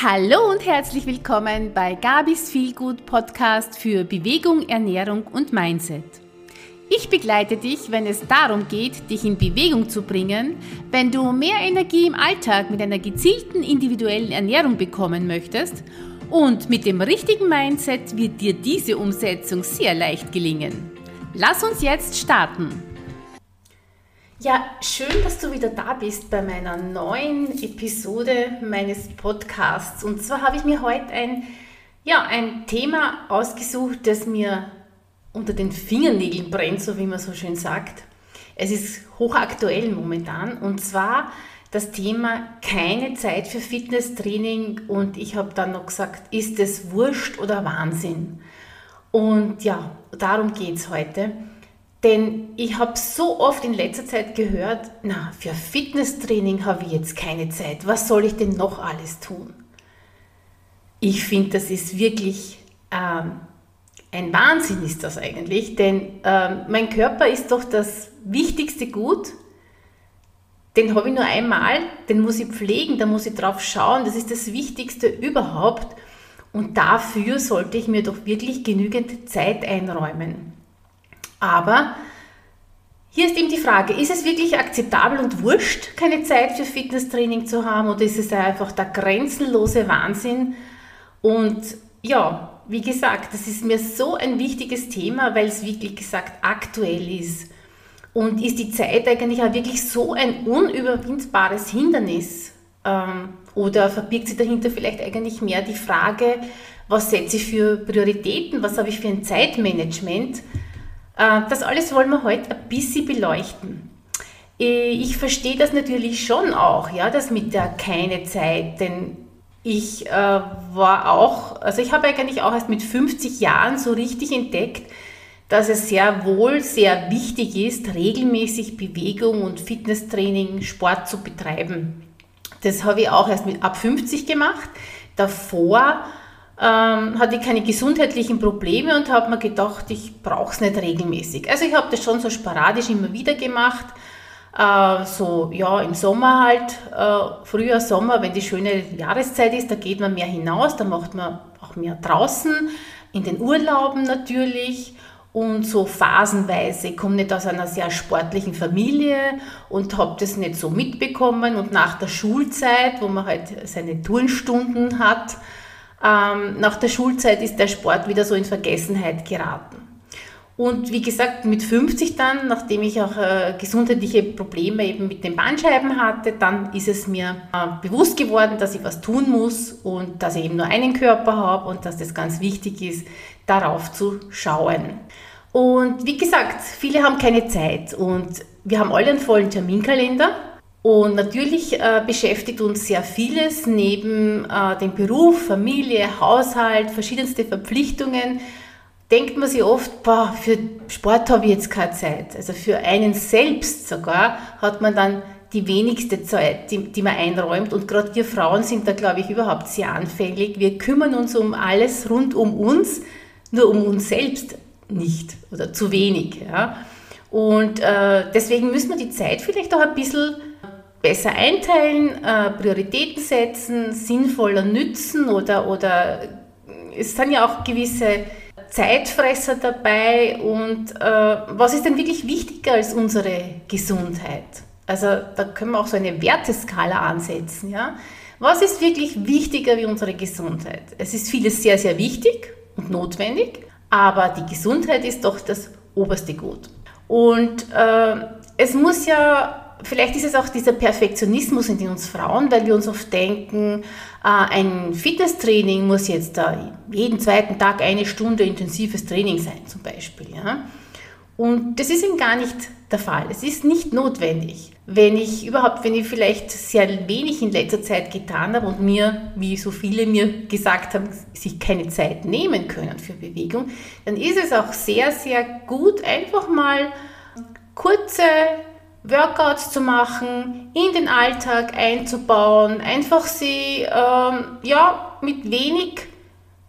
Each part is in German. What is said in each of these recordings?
Hallo und herzlich willkommen bei Gabis Feelgood Podcast für Bewegung, Ernährung und Mindset. Ich begleite dich, wenn es darum geht, dich in Bewegung zu bringen, wenn du mehr Energie im Alltag mit einer gezielten individuellen Ernährung bekommen möchtest und mit dem richtigen Mindset wird dir diese Umsetzung sehr leicht gelingen. Lass uns jetzt starten. Ja, schön, dass du wieder da bist bei meiner neuen Episode meines Podcasts. Und zwar habe ich mir heute ein, ja, ein Thema ausgesucht, das mir unter den Fingernägeln brennt, so wie man so schön sagt. Es ist hochaktuell momentan und zwar das Thema keine Zeit für Fitnesstraining und ich habe dann noch gesagt, ist es Wurscht oder Wahnsinn? Und ja, darum geht es heute. Denn ich habe so oft in letzter Zeit gehört, na, für Fitnesstraining habe ich jetzt keine Zeit. Was soll ich denn noch alles tun? Ich finde, das ist wirklich ähm, ein Wahnsinn ist das eigentlich, denn ähm, mein Körper ist doch das wichtigste Gut. Den habe ich nur einmal, den muss ich pflegen, da muss ich drauf schauen, das ist das Wichtigste überhaupt. Und dafür sollte ich mir doch wirklich genügend Zeit einräumen. Aber hier ist eben die Frage, ist es wirklich akzeptabel und wurscht, keine Zeit für Fitnesstraining zu haben oder ist es einfach der grenzenlose Wahnsinn? Und ja, wie gesagt, das ist mir so ein wichtiges Thema, weil es wirklich gesagt aktuell ist. Und ist die Zeit eigentlich auch wirklich so ein unüberwindbares Hindernis? Ähm, oder verbirgt sich dahinter vielleicht eigentlich mehr die Frage, was setze ich für Prioritäten, was habe ich für ein Zeitmanagement? Äh, das alles wollen wir heute ein bisschen beleuchten. Äh, ich verstehe das natürlich schon auch, ja, das mit der keine Zeit, denn ich äh, war auch, also ich habe eigentlich auch erst mit 50 Jahren so richtig entdeckt, dass es sehr wohl sehr wichtig ist, regelmäßig Bewegung und Fitnesstraining, Sport zu betreiben. Das habe ich auch erst mit ab 50 gemacht. Davor ähm, hatte ich keine gesundheitlichen Probleme und habe mir gedacht, ich brauche es nicht regelmäßig. Also ich habe das schon so sporadisch immer wieder gemacht. Äh, so ja im Sommer halt, äh, Frühjahr, Sommer, wenn die schöne Jahreszeit ist, da geht man mehr hinaus, da macht man auch mehr draußen, in den Urlauben natürlich und so phasenweise. Ich komme nicht aus einer sehr sportlichen Familie und habe das nicht so mitbekommen. Und nach der Schulzeit, wo man halt seine Turnstunden hat, ähm, nach der Schulzeit ist der Sport wieder so in Vergessenheit geraten. Und wie gesagt, mit 50 dann, nachdem ich auch äh, gesundheitliche Probleme eben mit den Bandscheiben hatte, dann ist es mir äh, bewusst geworden, dass ich was tun muss und dass ich eben nur einen Körper habe und dass das ganz wichtig ist, darauf zu schauen. Und wie gesagt, viele haben keine Zeit und wir haben alle einen vollen Terminkalender und natürlich äh, beschäftigt uns sehr vieles neben äh, dem Beruf, Familie, Haushalt, verschiedenste Verpflichtungen. Denkt man sich oft, boah, für Sport habe ich jetzt keine Zeit. Also für einen selbst sogar hat man dann die wenigste Zeit, die, die man einräumt. Und gerade wir Frauen sind da, glaube ich, überhaupt sehr anfällig. Wir kümmern uns um alles rund um uns, nur um uns selbst nicht oder zu wenig. Ja. Und äh, deswegen müssen wir die Zeit vielleicht auch ein bisschen besser einteilen, äh, Prioritäten setzen, sinnvoller nützen oder, oder es sind ja auch gewisse Zeitfresser dabei und äh, was ist denn wirklich wichtiger als unsere Gesundheit? Also da können wir auch so eine Werteskala ansetzen. Ja? Was ist wirklich wichtiger wie unsere Gesundheit? Es ist vieles sehr, sehr wichtig und notwendig, aber die Gesundheit ist doch das oberste Gut. Und äh, es muss ja vielleicht ist es auch dieser Perfektionismus in uns Frauen, weil wir uns oft denken, äh, ein Fitnesstraining muss jetzt jeden zweiten Tag eine Stunde intensives Training sein, zum Beispiel. Ja? Und das ist eben gar nicht der Fall. Es ist nicht notwendig. Wenn ich überhaupt, wenn ich vielleicht sehr wenig in letzter Zeit getan habe und mir, wie so viele mir gesagt haben, sich keine Zeit nehmen können für Bewegung, dann ist es auch sehr, sehr gut, einfach mal kurze Workouts zu machen, in den Alltag einzubauen, einfach sie ähm, ja, mit wenig,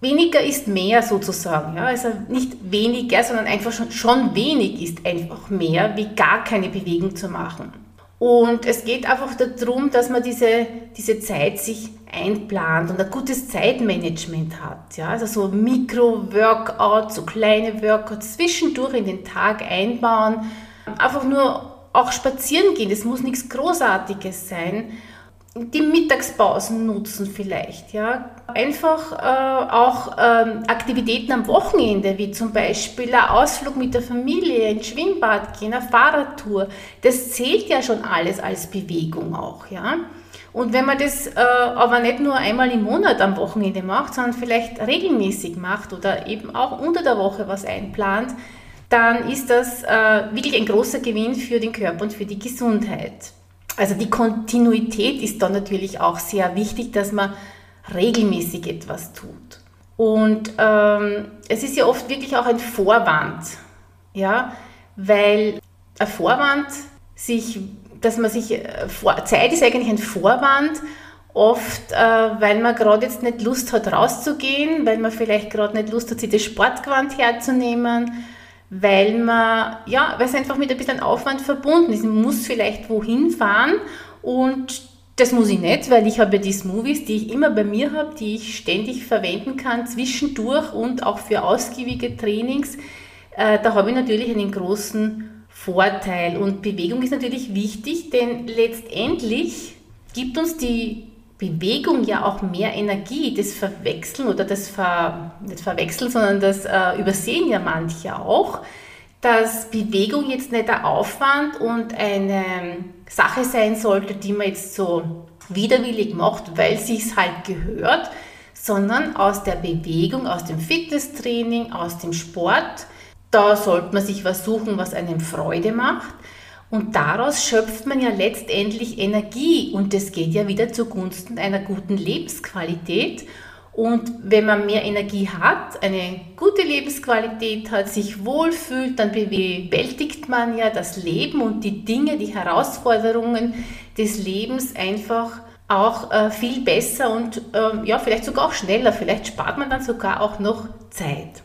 weniger ist mehr sozusagen. Ja? Also nicht weniger, sondern einfach schon, schon wenig ist einfach mehr, wie gar keine Bewegung zu machen. Und es geht einfach darum, dass man diese, diese Zeit sich einplant und ein gutes Zeitmanagement hat. Ja? Also so Mikro-Workouts, so kleine Workouts zwischendurch in den Tag einbauen. Einfach nur auch spazieren gehen, das muss nichts Großartiges sein die Mittagspausen nutzen vielleicht, ja. Einfach äh, auch ähm, Aktivitäten am Wochenende, wie zum Beispiel ein Ausflug mit der Familie, ein Schwimmbad gehen, eine Fahrradtour. Das zählt ja schon alles als Bewegung auch, ja. Und wenn man das äh, aber nicht nur einmal im Monat am Wochenende macht, sondern vielleicht regelmäßig macht oder eben auch unter der Woche was einplant, dann ist das äh, wirklich ein großer Gewinn für den Körper und für die Gesundheit. Also die Kontinuität ist da natürlich auch sehr wichtig, dass man regelmäßig etwas tut. Und ähm, es ist ja oft wirklich auch ein Vorwand, ja, weil ein Vorwand sich, dass man sich, äh, Zeit ist eigentlich ein Vorwand, oft, äh, weil man gerade jetzt nicht Lust hat rauszugehen, weil man vielleicht gerade nicht Lust hat, sich das Sportgewand herzunehmen, weil man, ja, weil es einfach mit ein bisschen Aufwand verbunden ist. Man muss vielleicht wohin fahren und das muss ich nicht, weil ich habe die Smoothies, die ich immer bei mir habe, die ich ständig verwenden kann, zwischendurch und auch für ausgiebige Trainings. Äh, da habe ich natürlich einen großen Vorteil. Und Bewegung ist natürlich wichtig, denn letztendlich gibt uns die Bewegung ja auch mehr Energie, das Verwechseln oder das Ver, nicht Verwechseln, sondern das äh, übersehen ja manche auch, dass Bewegung jetzt nicht der Aufwand und eine Sache sein sollte, die man jetzt so widerwillig macht, weil es halt gehört, sondern aus der Bewegung, aus dem Fitnesstraining, aus dem Sport, da sollte man sich was suchen, was einem Freude macht. Und daraus schöpft man ja letztendlich Energie und das geht ja wieder zugunsten einer guten Lebensqualität. Und wenn man mehr Energie hat, eine gute Lebensqualität hat, sich wohlfühlt, dann bewältigt man ja das Leben und die Dinge, die Herausforderungen des Lebens einfach auch äh, viel besser und äh, ja, vielleicht sogar auch schneller. Vielleicht spart man dann sogar auch noch Zeit.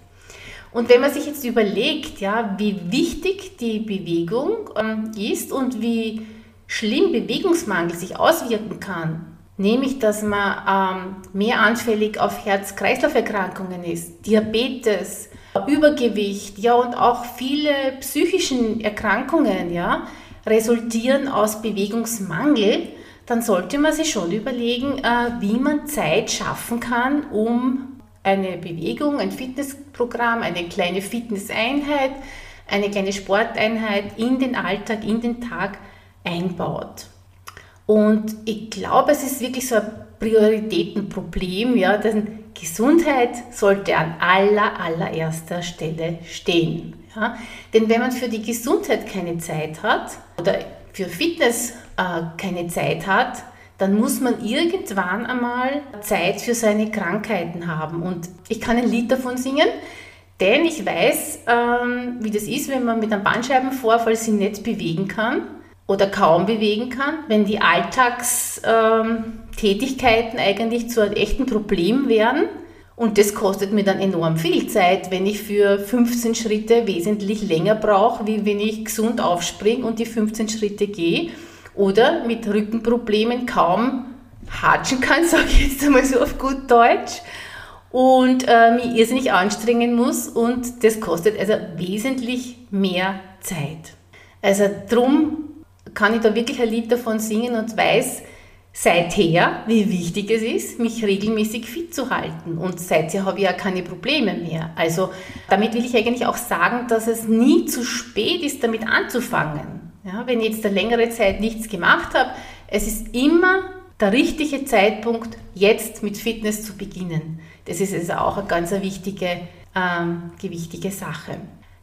Und wenn man sich jetzt überlegt, ja, wie wichtig die Bewegung ähm, ist und wie schlimm Bewegungsmangel sich auswirken kann, nämlich dass man ähm, mehr anfällig auf Herz-Kreislauf-Erkrankungen ist, Diabetes, Übergewicht, ja und auch viele psychischen Erkrankungen, ja, resultieren aus Bewegungsmangel, dann sollte man sich schon überlegen, äh, wie man Zeit schaffen kann, um eine Bewegung, ein Fitnessprogramm, eine kleine Fitnesseinheit, eine kleine Sporteinheit in den Alltag, in den Tag einbaut. Und ich glaube, es ist wirklich so ein Prioritätenproblem, ja, denn Gesundheit sollte an aller, allererster Stelle stehen. Ja. Denn wenn man für die Gesundheit keine Zeit hat oder für Fitness äh, keine Zeit hat, dann muss man irgendwann einmal Zeit für seine Krankheiten haben. Und ich kann ein Lied davon singen, denn ich weiß, ähm, wie das ist, wenn man mit einem Bandscheibenvorfall sich nicht bewegen kann oder kaum bewegen kann, wenn die Alltagstätigkeiten eigentlich zu einem echten Problem werden. Und das kostet mir dann enorm viel Zeit, wenn ich für 15 Schritte wesentlich länger brauche, wie wenn ich gesund aufspringe und die 15 Schritte gehe oder mit Rückenproblemen kaum hatschen kann, sage ich jetzt einmal so auf gut Deutsch, und äh, mich irrsinnig anstrengen muss und das kostet also wesentlich mehr Zeit. Also drum kann ich da wirklich ein Lied davon singen und weiß seither, wie wichtig es ist, mich regelmäßig fit zu halten. Und seither habe ich ja keine Probleme mehr. Also damit will ich eigentlich auch sagen, dass es nie zu spät ist, damit anzufangen. Ja, wenn ich jetzt eine längere Zeit nichts gemacht habe, es ist immer der richtige Zeitpunkt, jetzt mit Fitness zu beginnen. Das ist also auch eine ganz wichtige, ähm, wichtige Sache.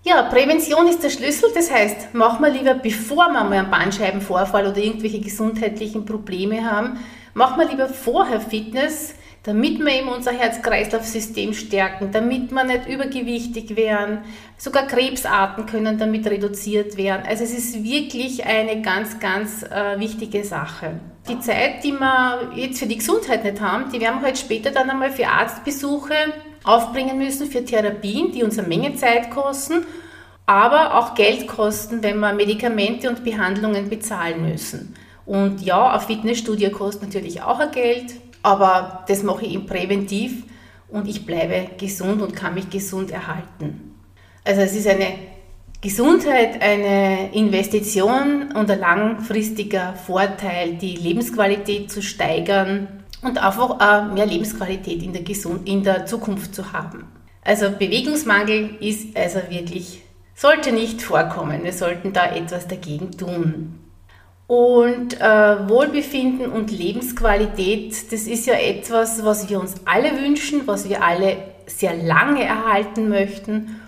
Ja, Prävention ist der Schlüssel. Das heißt, machen wir lieber, bevor wir mal einen Bandscheibenvorfall oder irgendwelche gesundheitlichen Probleme haben, machen wir lieber vorher Fitness, damit wir eben unser Herz-Kreislauf-System stärken, damit wir nicht übergewichtig werden. Sogar Krebsarten können damit reduziert werden. Also es ist wirklich eine ganz, ganz äh, wichtige Sache. Die Zeit, die wir jetzt für die Gesundheit nicht haben, die werden wir halt später dann einmal für Arztbesuche aufbringen müssen, für Therapien, die uns eine Menge Zeit kosten. aber auch Geld kosten, wenn wir Medikamente und Behandlungen bezahlen müssen. Und ja, ein Fitnessstudio kostet natürlich auch Geld, aber das mache ich präventiv und ich bleibe gesund und kann mich gesund erhalten. Also es ist eine Gesundheit, eine Investition und ein langfristiger Vorteil, die Lebensqualität zu steigern und einfach mehr Lebensqualität in der, Gesund in der Zukunft zu haben. Also Bewegungsmangel ist also wirklich, sollte nicht vorkommen. Wir sollten da etwas dagegen tun. Und äh, Wohlbefinden und Lebensqualität, das ist ja etwas, was wir uns alle wünschen, was wir alle sehr lange erhalten möchten.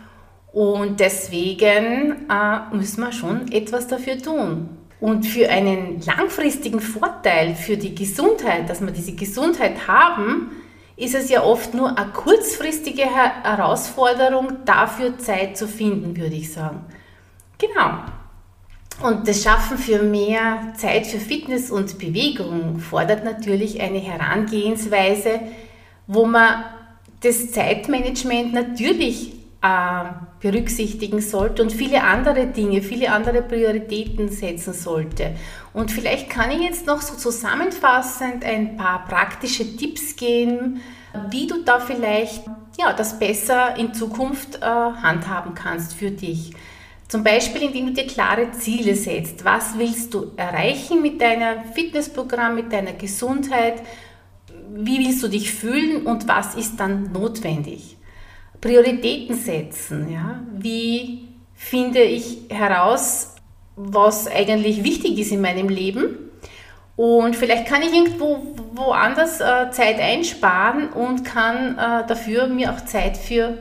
Und deswegen äh, müssen wir schon etwas dafür tun. Und für einen langfristigen Vorteil für die Gesundheit, dass wir diese Gesundheit haben, ist es ja oft nur eine kurzfristige Herausforderung, dafür Zeit zu finden, würde ich sagen. Genau. Und das Schaffen für mehr Zeit für Fitness und Bewegung fordert natürlich eine Herangehensweise, wo man das Zeitmanagement natürlich äh, berücksichtigen sollte und viele andere Dinge, viele andere Prioritäten setzen sollte. Und vielleicht kann ich jetzt noch so zusammenfassend ein paar praktische Tipps geben, wie du da vielleicht ja, das besser in Zukunft äh, handhaben kannst für dich. Zum Beispiel, indem du dir klare Ziele setzt. Was willst du erreichen mit deinem Fitnessprogramm, mit deiner Gesundheit? Wie willst du dich fühlen und was ist dann notwendig? Prioritäten setzen. Ja? Wie finde ich heraus, was eigentlich wichtig ist in meinem Leben? Und vielleicht kann ich irgendwo woanders äh, Zeit einsparen und kann äh, dafür mir auch Zeit für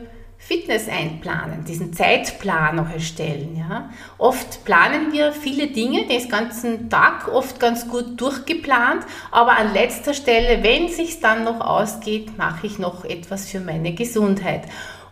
Fitness einplanen, diesen Zeitplan noch erstellen. Ja. Oft planen wir viele Dinge, den ganzen Tag oft ganz gut durchgeplant, aber an letzter Stelle, wenn es sich dann noch ausgeht, mache ich noch etwas für meine Gesundheit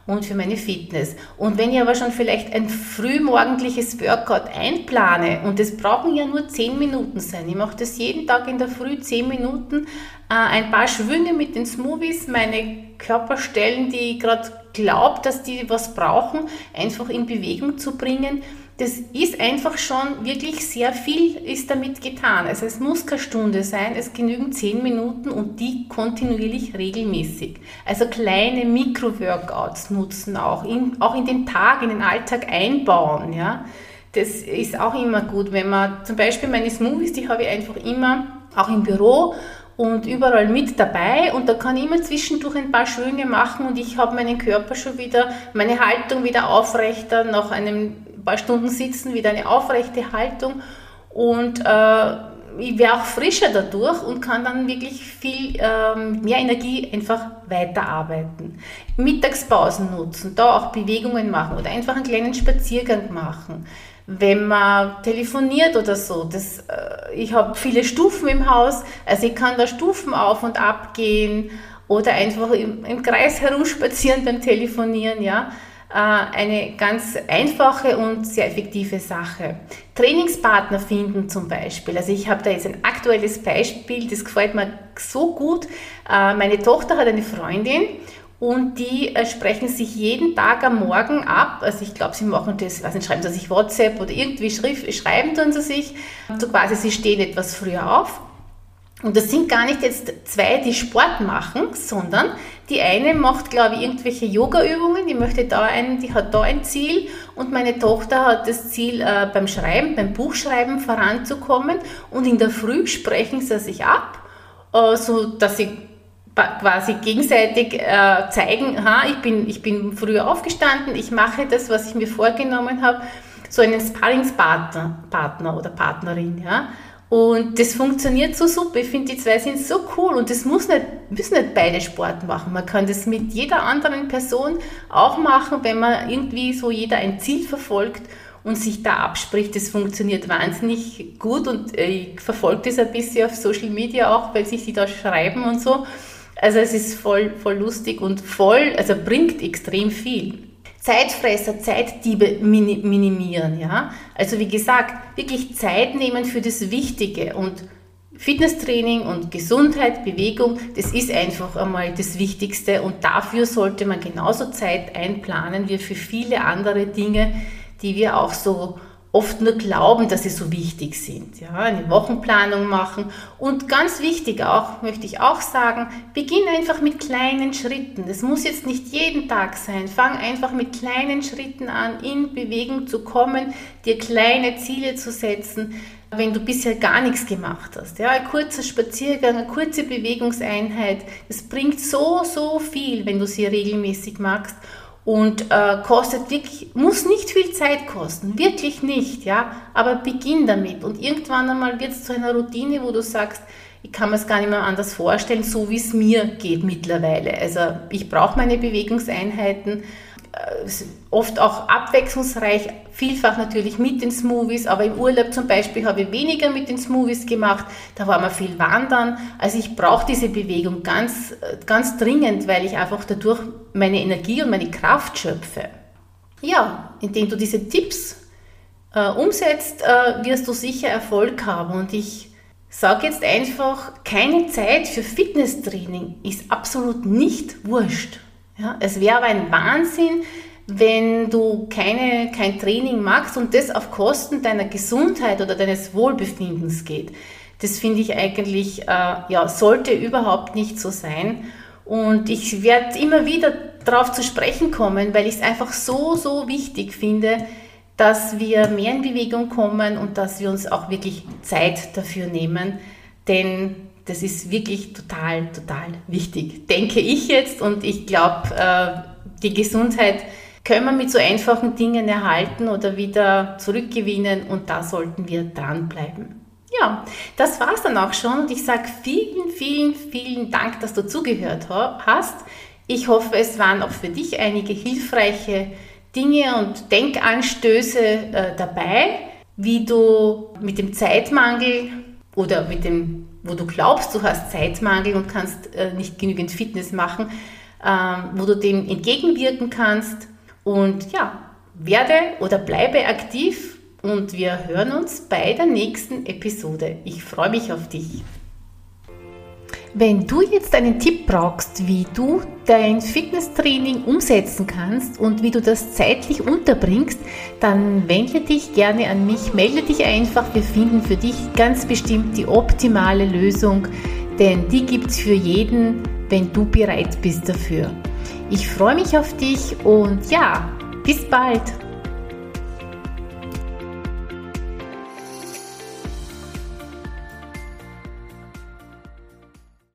und für meine Fitness. Und wenn ich aber schon vielleicht ein frühmorgendliches Workout einplane, und das brauchen ja nur 10 Minuten sein, ich mache das jeden Tag in der Früh 10 Minuten, äh, ein paar Schwünge mit den Smoothies, meine Körperstellen, die gerade glaube, dass die was brauchen, einfach in Bewegung zu bringen. Das ist einfach schon wirklich sehr viel ist damit getan. Also es muss keine Stunde sein, es genügen zehn Minuten und die kontinuierlich regelmäßig. Also kleine Mikro-Workouts nutzen auch, in, auch in den Tag, in den Alltag einbauen. Ja. Das ist auch immer gut, wenn man zum Beispiel meine Smoothies, die habe ich einfach immer auch im Büro und überall mit dabei. Und da kann ich immer zwischendurch ein paar Schwünge machen und ich habe meinen Körper schon wieder, meine Haltung wieder aufrechter, nach einem paar Stunden sitzen wieder eine aufrechte Haltung. Und äh, ich wäre auch frischer dadurch und kann dann wirklich viel ähm, mehr Energie einfach weiterarbeiten. Mittagspausen nutzen, da auch Bewegungen machen oder einfach einen kleinen Spaziergang machen wenn man telefoniert oder so. Das, äh, ich habe viele Stufen im Haus, also ich kann da Stufen auf und ab gehen oder einfach im, im Kreis herumspazieren beim Telefonieren, ja. Äh, eine ganz einfache und sehr effektive Sache. Trainingspartner finden zum Beispiel. Also ich habe da jetzt ein aktuelles Beispiel, das gefällt mir so gut. Äh, meine Tochter hat eine Freundin und die äh, sprechen sich jeden Tag am Morgen ab. Also ich glaube, sie machen das, weiß nicht, schreiben sie sich WhatsApp oder irgendwie schrift, schreiben tun sie sich. So quasi, sie stehen etwas früher auf. Und das sind gar nicht jetzt zwei, die Sport machen, sondern die eine macht, glaube ich, irgendwelche Yoga-Übungen, die möchte da ein, die hat da ein Ziel und meine Tochter hat das Ziel, äh, beim Schreiben, beim Buchschreiben voranzukommen und in der Früh sprechen sie sich ab, äh, so dass sie quasi gegenseitig äh, zeigen, ha, ich bin, ich bin früher aufgestanden, ich mache das, was ich mir vorgenommen habe, so einen Sparringspartner Partner oder Partnerin, ja. Und das funktioniert so super. Ich finde, die zwei sind so cool und das muss nicht, müssen nicht beide Sport machen. Man kann das mit jeder anderen Person auch machen, wenn man irgendwie so jeder ein Ziel verfolgt und sich da abspricht. Das funktioniert wahnsinnig gut und äh, ich verfolge das ein bisschen auf Social Media auch, weil sich die da schreiben und so. Also es ist voll, voll lustig und voll, also bringt extrem viel. Zeitfresser, Zeitdiebe minimieren, ja. Also wie gesagt, wirklich Zeit nehmen für das Wichtige und Fitnesstraining und Gesundheit, Bewegung, das ist einfach einmal das Wichtigste und dafür sollte man genauso Zeit einplanen wie für viele andere Dinge, die wir auch so oft nur glauben, dass sie so wichtig sind. Ja, eine Wochenplanung machen und ganz wichtig auch, möchte ich auch sagen, beginn einfach mit kleinen Schritten. Das muss jetzt nicht jeden Tag sein. Fang einfach mit kleinen Schritten an, in Bewegung zu kommen, dir kleine Ziele zu setzen, wenn du bisher gar nichts gemacht hast. Ja, ein kurzer Spaziergang, eine kurze Bewegungseinheit, das bringt so, so viel, wenn du sie regelmäßig machst und äh, kostet wirklich, muss nicht viel Zeit kosten, wirklich nicht, ja, aber beginn damit. Und irgendwann einmal wird es zu einer Routine, wo du sagst, ich kann mir es gar nicht mehr anders vorstellen, so wie es mir geht mittlerweile. Also ich brauche meine Bewegungseinheiten, oft auch abwechslungsreich, vielfach natürlich mit den Smoothies, aber im Urlaub zum Beispiel habe ich weniger mit den Smoothies gemacht, da war man viel wandern. Also ich brauche diese Bewegung ganz, ganz dringend, weil ich einfach dadurch meine Energie und meine Kraft schöpfe. Ja, indem du diese Tipps äh, umsetzt, äh, wirst du sicher Erfolg haben und ich sage jetzt einfach, keine Zeit für Fitnesstraining ist absolut nicht wurscht. Ja, es wäre aber ein Wahnsinn, wenn du keine, kein Training machst und das auf Kosten deiner Gesundheit oder deines Wohlbefindens geht. Das finde ich eigentlich, äh, ja, sollte überhaupt nicht so sein. Und ich werde immer wieder darauf zu sprechen kommen, weil ich es einfach so, so wichtig finde, dass wir mehr in Bewegung kommen und dass wir uns auch wirklich Zeit dafür nehmen. Denn das ist wirklich total, total wichtig, denke ich jetzt. Und ich glaube, äh, die Gesundheit können wir mit so einfachen Dingen erhalten oder wieder zurückgewinnen und da sollten wir dranbleiben. Ja, das war es dann auch schon und ich sage vielen, vielen, vielen Dank, dass du zugehört hast. Ich hoffe, es waren auch für dich einige hilfreiche Dinge und Denkanstöße äh, dabei, wie du mit dem Zeitmangel oder mit dem wo du glaubst, du hast Zeitmangel und kannst äh, nicht genügend Fitness machen, ähm, wo du dem entgegenwirken kannst. Und ja, werde oder bleibe aktiv und wir hören uns bei der nächsten Episode. Ich freue mich auf dich. Wenn du jetzt einen Tipp brauchst, wie du dein Fitnesstraining umsetzen kannst und wie du das zeitlich unterbringst, dann wende dich gerne an mich, melde dich einfach. Wir finden für dich ganz bestimmt die optimale Lösung, denn die gibt es für jeden, wenn du bereit bist dafür. Ich freue mich auf dich und ja, bis bald.